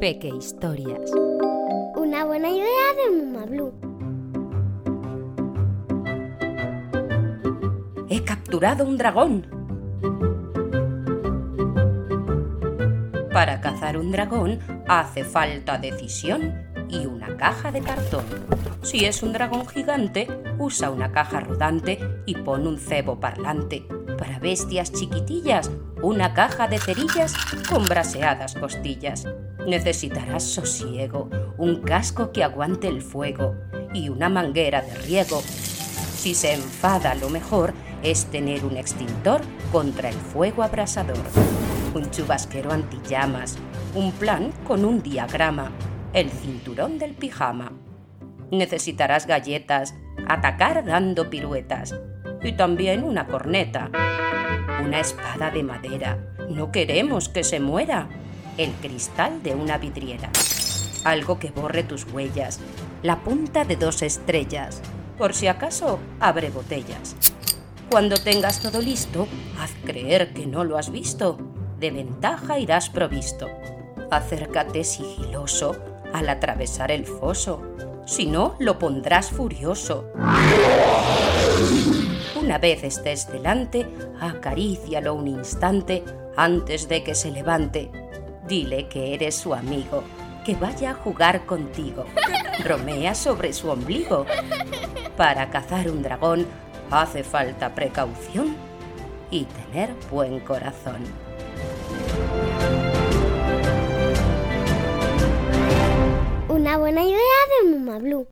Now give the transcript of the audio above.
Peque Historias. Una buena idea de Muma Blue. He capturado un dragón. Para cazar un dragón hace falta decisión y una caja de cartón. Si es un dragón gigante, usa una caja rodante y pone un cebo parlante. Para bestias chiquitillas, una caja de cerillas con braseadas costillas. Necesitarás sosiego, un casco que aguante el fuego y una manguera de riego. Si se enfada, lo mejor es tener un extintor contra el fuego abrasador, un chubasquero antillamas, un plan con un diagrama, el cinturón del pijama. Necesitarás galletas, atacar dando piruetas y también una corneta, una espada de madera. No queremos que se muera. El cristal de una vidriera. Algo que borre tus huellas. La punta de dos estrellas. Por si acaso, abre botellas. Cuando tengas todo listo, haz creer que no lo has visto. De ventaja irás provisto. Acércate sigiloso al atravesar el foso. Si no, lo pondrás furioso. Una vez estés delante, acarícialo un instante antes de que se levante. Dile que eres su amigo, que vaya a jugar contigo. Bromea sobre su ombligo. Para cazar un dragón hace falta precaución y tener buen corazón. Una idea de Muma Blue.